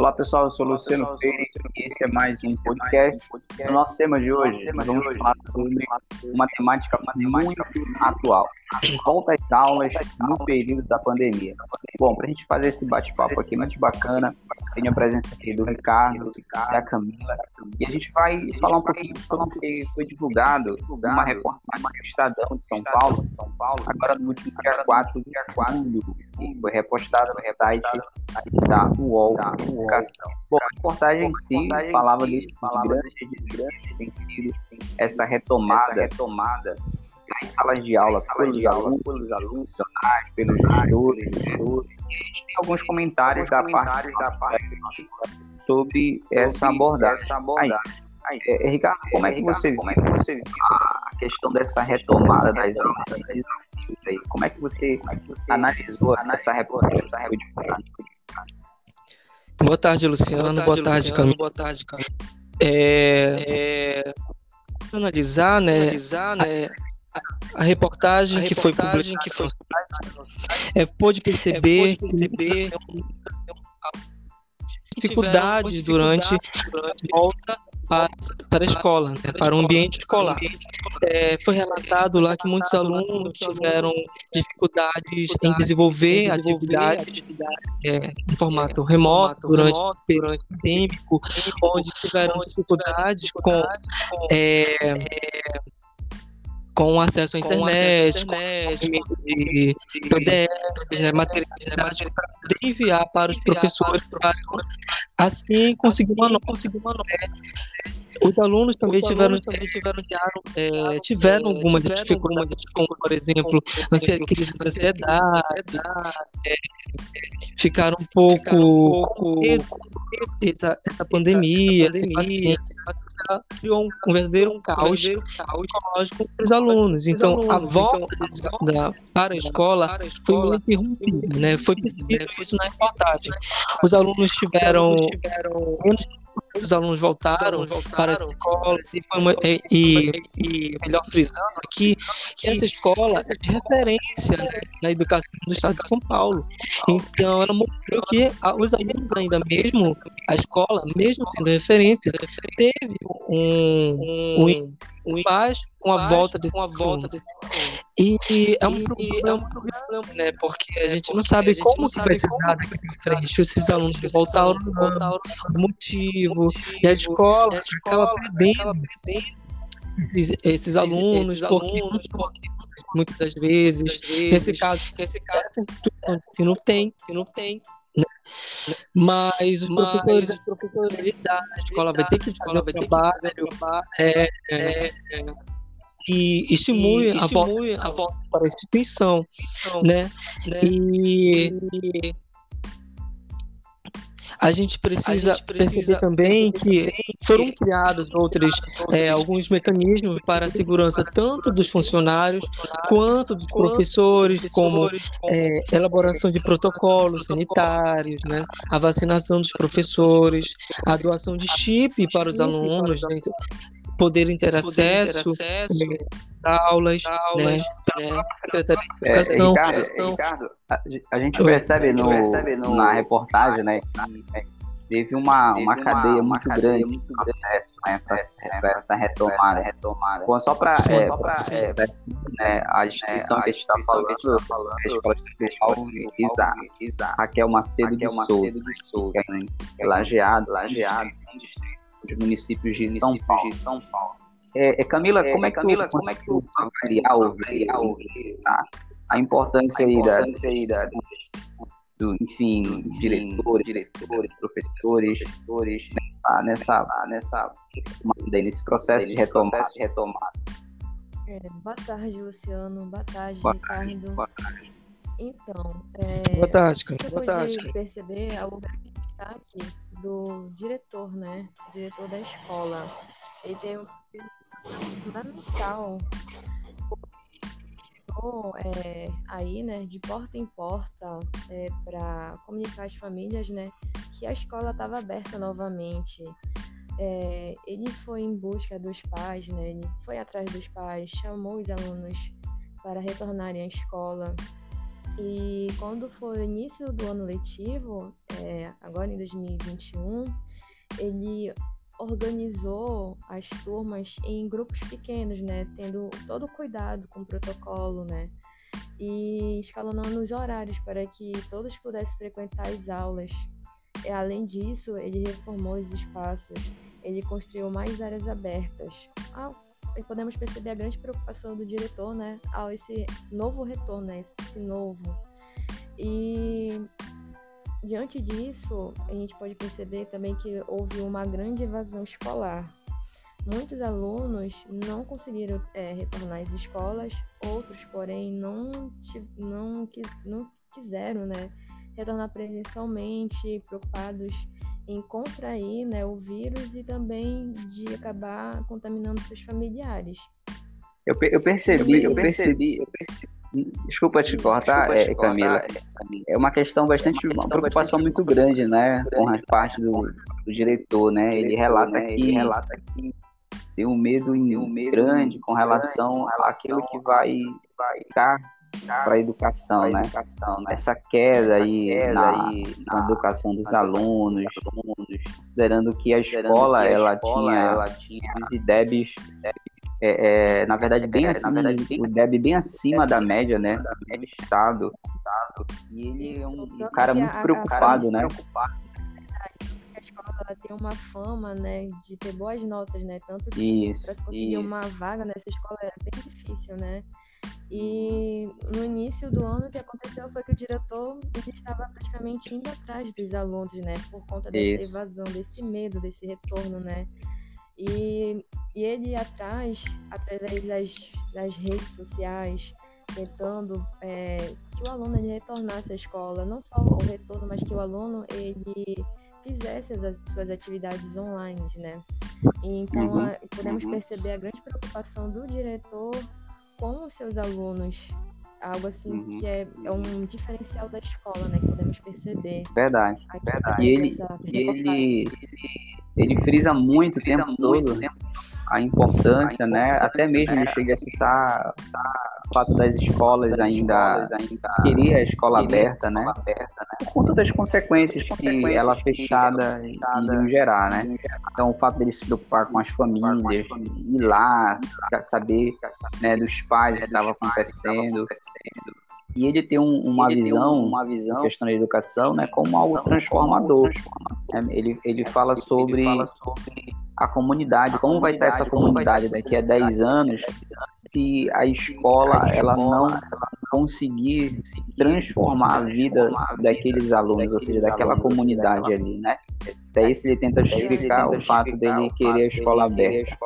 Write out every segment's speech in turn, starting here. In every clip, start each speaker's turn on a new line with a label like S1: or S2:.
S1: Olá pessoal, eu sou o Luciano Freire e esse é mais um podcast. O nosso tema de hoje, nós vamos falar sobre uma temática muito atual. Volta às aulas no período da pandemia. Bom, para a gente fazer esse bate-papo aqui muito bacana, tem a presença aqui do Ricardo da Camila. E a gente vai falar um pouquinho sobre o que foi divulgado uma reportagem do Estadão de São Paulo, agora no último dia 4 de julho, foi repostada no site da UOL Educação. Bom, a reportagem em si falava de grandes tem sido essa retomada, retomada nas salas de aula pelos alunos, pelos alunos, pelos gestores, gestores. Tem alguns comentários da parte da parte sobre essa abordagem. Essa. Aí, é, Ricardo, como é que você como é que você viu a questão dessa retomada das aulas? Como é que você, como é que você analisou essa reportagem?
S2: Boa tarde, Luciano. Boa tarde, Camila. Boa tarde, Camila. É, é, analisar, né, analisar, né, a, a reportagem, a que, reportagem foi que foi é, pôde perceber, é, pôde perceber dificuldades durante, durante volta para, para a escola, né, para o ambiente escolar. É, foi relatado lá que muitos alunos tiveram dificuldades em desenvolver atividades é, em formato remoto durante o período pandêmico, onde tiveram dificuldades com é, com acesso à internet, com, acesso à internet, com de PDFs, né, materiais né, para poder enviar para os professores, para assim conseguir uma nota. Os alunos também tiveram, também tiveram, é, tiveram algumas dificuldades, como, por exemplo, crise de ansiedade, é, ficaram um pouco com medo essa, essa pandemia, essa pandemia criou um, um verdadeiro caos psicológico para os alunos. Então, a volta da, para a escola foi muito interrompida, né? Foi percebido isso na reportagem. Os alunos tiveram menos os alunos voltaram, voltaram para a escola e, uma, e, e, e, melhor frisando aqui que essa escola é de referência né, na educação do estado de São Paulo. Então ela mostrou que os alunos ainda mesmo, a escola, mesmo sendo referência, teve um, um, um paz com a volta de uma volta de e, e é um problema, é um problema, né? Porque a gente não sabe como que vai ser dado aqui pra frente. Esses alunos que voltaram, voltaram o motivo, e a escola, acaba perdendo esses, esses alunos, porque, porque muitas das vezes, nesse caso, nesse caso, se não tem, se não tem, né? Mas os Mas, professores, os professores da escola vai ter que fazer o trabalho, é, é, é, e estimule, e, a, volta, a volta para a instituição, né? né? E, e a gente precisa, a gente precisa perceber também que foram criados outros, é, alguns mecanismos para a segurança tanto dos funcionários quanto dos professores, como é, elaboração de protocolos sanitários, né, a vacinação dos professores, a doação de chip para os alunos, né, poderem ter acesso, aulas, aulas, né, né,
S1: Secretaria de é, Educação. É, Ricardo, Ricardo a, a, gente percebe, no, percebe no, na reportagem, né, teve uma, uma, uma cadeia muito cadeia grande, muito grande né, essa, é, essa retomada, retomada. Bom, só para é, é, né, a instituição é, que a gente está falando, falando, a Escola Estadual Isa, Raquel Macedo de Souza, que é lajeado, lajeado, distrito de municípios de São Paulo. De São Paulo. É, é, Camila, como é que Camila, tu, como é que tu avaliar ou tá? a importância, a importância aí da, da do, enfim, diretores, diretores, professores, professores né, nessa, nessa, nesse processo de retomada. De retomada.
S3: É, boa tarde, Luciano. Boa tarde, boa Ricardo. Tarde, boa tarde. Então, é,
S2: boa tarde,
S3: Boa tarde. perceber é o destaque do diretor, né? Diretor da escola. Ele tem um fundamental é, aí, né, de porta em porta, é, para comunicar às famílias, né, que a escola estava aberta novamente. É, ele foi em busca dos pais, né, ele foi atrás dos pais, chamou os alunos para retornarem à escola E quando foi o início do ano letivo, é, agora em 2021, ele organizou as turmas em grupos pequenos, né? Tendo todo o cuidado com o protocolo, né? E escalonando os horários para que todos pudessem frequentar as aulas. E, além disso, ele reformou os espaços, ele construiu mais áreas abertas. E podemos perceber a grande preocupação do diretor, né, ao esse novo retorno, né, esse novo. E diante disso, a gente pode perceber também que houve uma grande evasão escolar. Muitos alunos não conseguiram é, retornar às escolas, outros, porém, não, não, não quiseram né, retornar presencialmente, preocupados em contrair né, o vírus e também de acabar contaminando seus familiares.
S1: Eu, eu percebi, eu percebi, eu percebi. Desculpa te cortar, Desculpa te é, Camila. É uma questão bastante, uma preocupação muito grande, né, com a parte do, do diretor, né? Ele relata né, que, ele relata que tem um medo, um medo grande com relação àquilo que vai, vai ficar para a educação, né? Educação, né? Essa queda aí, queda na, aí na, educação dos alunos, alunos, considerando que a escola, que a ela, escola tinha, ela tinha os IDEBs, é, é, na verdade, bem é, acima, verdade, bem, o DEB bem acima da média, né? Da média do Estado. E ele é um, um cara muito preocupado, né? Preocupado
S3: a escola ela tem uma fama, né, de ter boas notas, né? Tanto que para conseguir isso. uma vaga nessa escola era bem difícil, né? E no início do ano o que aconteceu foi que o diretor estava praticamente indo atrás dos alunos, né? Por conta dessa Isso. evasão, desse medo, desse retorno, né? E, e ele atrás, através das, das redes sociais, tentando é, que o aluno ele retornasse à escola, não só o retorno, mas que o aluno ele fizesse as suas atividades online, né? E, então uhum. a, podemos uhum. perceber a grande preocupação do diretor com os seus alunos. Algo assim uhum. que é, é, um diferencial da escola, né? Que podemos perceber.
S1: Verdade, verdade. E ele, ele, ele frisa muito o tempo todo a importância, né? Até mesmo ele chega a citar o fato das escolas ainda, queria a escola aberta, né? Por conta das consequências que ela fechada iriam gerar, né? Então o fato dele se preocupar com as famílias, ir lá, saber né, dos pais que estava acontecendo, e ele tem um, uma, visão, um, uma visão, questão da educação, né, como algo transformador. É, ele, ele fala sobre a comunidade, como vai estar essa comunidade daqui a 10 anos se a escola ela não conseguir transformar a vida daqueles alunos, ou seja, daquela comunidade ali, né? Daí ele tenta justificar o fato dele querer a escola aberta.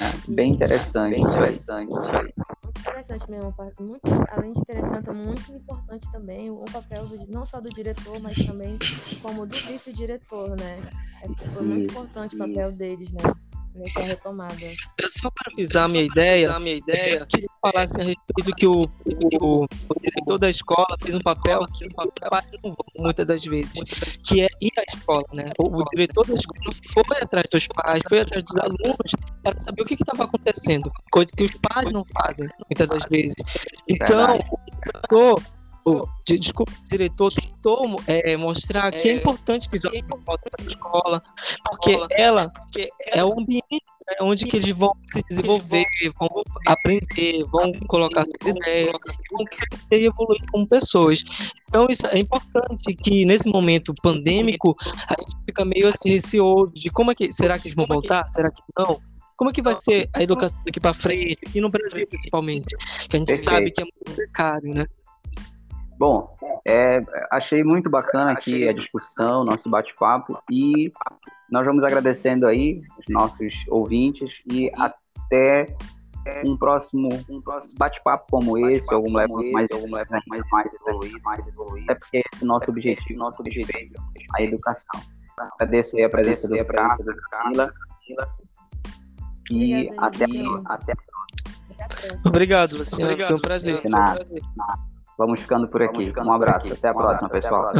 S1: É, bem interessante, bem interessante isso aí
S3: interessante mesmo, muito, além de interessante, é muito importante também o papel do, não só do diretor, mas também como do vice-diretor, né? É, foi muito importante o papel deles, né? Nessa retomada.
S2: Só para avisar minha ideia, minha ideia, eu queria falar assim, a respeito que o, o, o, diretor da escola fez um papel que não vão muitas das vezes, que é ir à escola, né? O, o, diretor da escola foi atrás dos pais, foi atrás dos alunos para saber o que estava acontecendo, coisa que os pais não fazem muitas das vezes. Então, o diretor o, desculpa, o diretor tentou é, mostrar que é, é importante que os alunos voltem para a escola, porque ela porque é o ambiente né, onde que eles vão se desenvolver, vão aprender, vão colocar suas ideias, vão crescer e evoluir como pessoas. Então isso é importante que nesse momento pandêmico a gente fica meio assim receoso de como é que será que eles vão voltar, será que não? Como é que vai ser a educação daqui para frente, e no Brasil principalmente, que a gente Perfeito. sabe que é muito precário, né?
S1: Bom, é, achei muito bacana aqui a discussão, nosso bate-papo e nós vamos agradecendo aí os nossos ouvintes e até um próximo, um próximo bate-papo como esse, algum level mais, algum level mais, mais evoluído, mais evoluído. É porque esse nosso objetivo, nosso objetivo é a educação. Agradeço aí a presença do Camila e até, até a
S2: próxima. Obrigado, Luciano. Foi um prazer.
S1: Foi um prazer. Vamos ficando por aqui. Ficando um abraço. Aqui. Até a próxima, abraço, pessoal.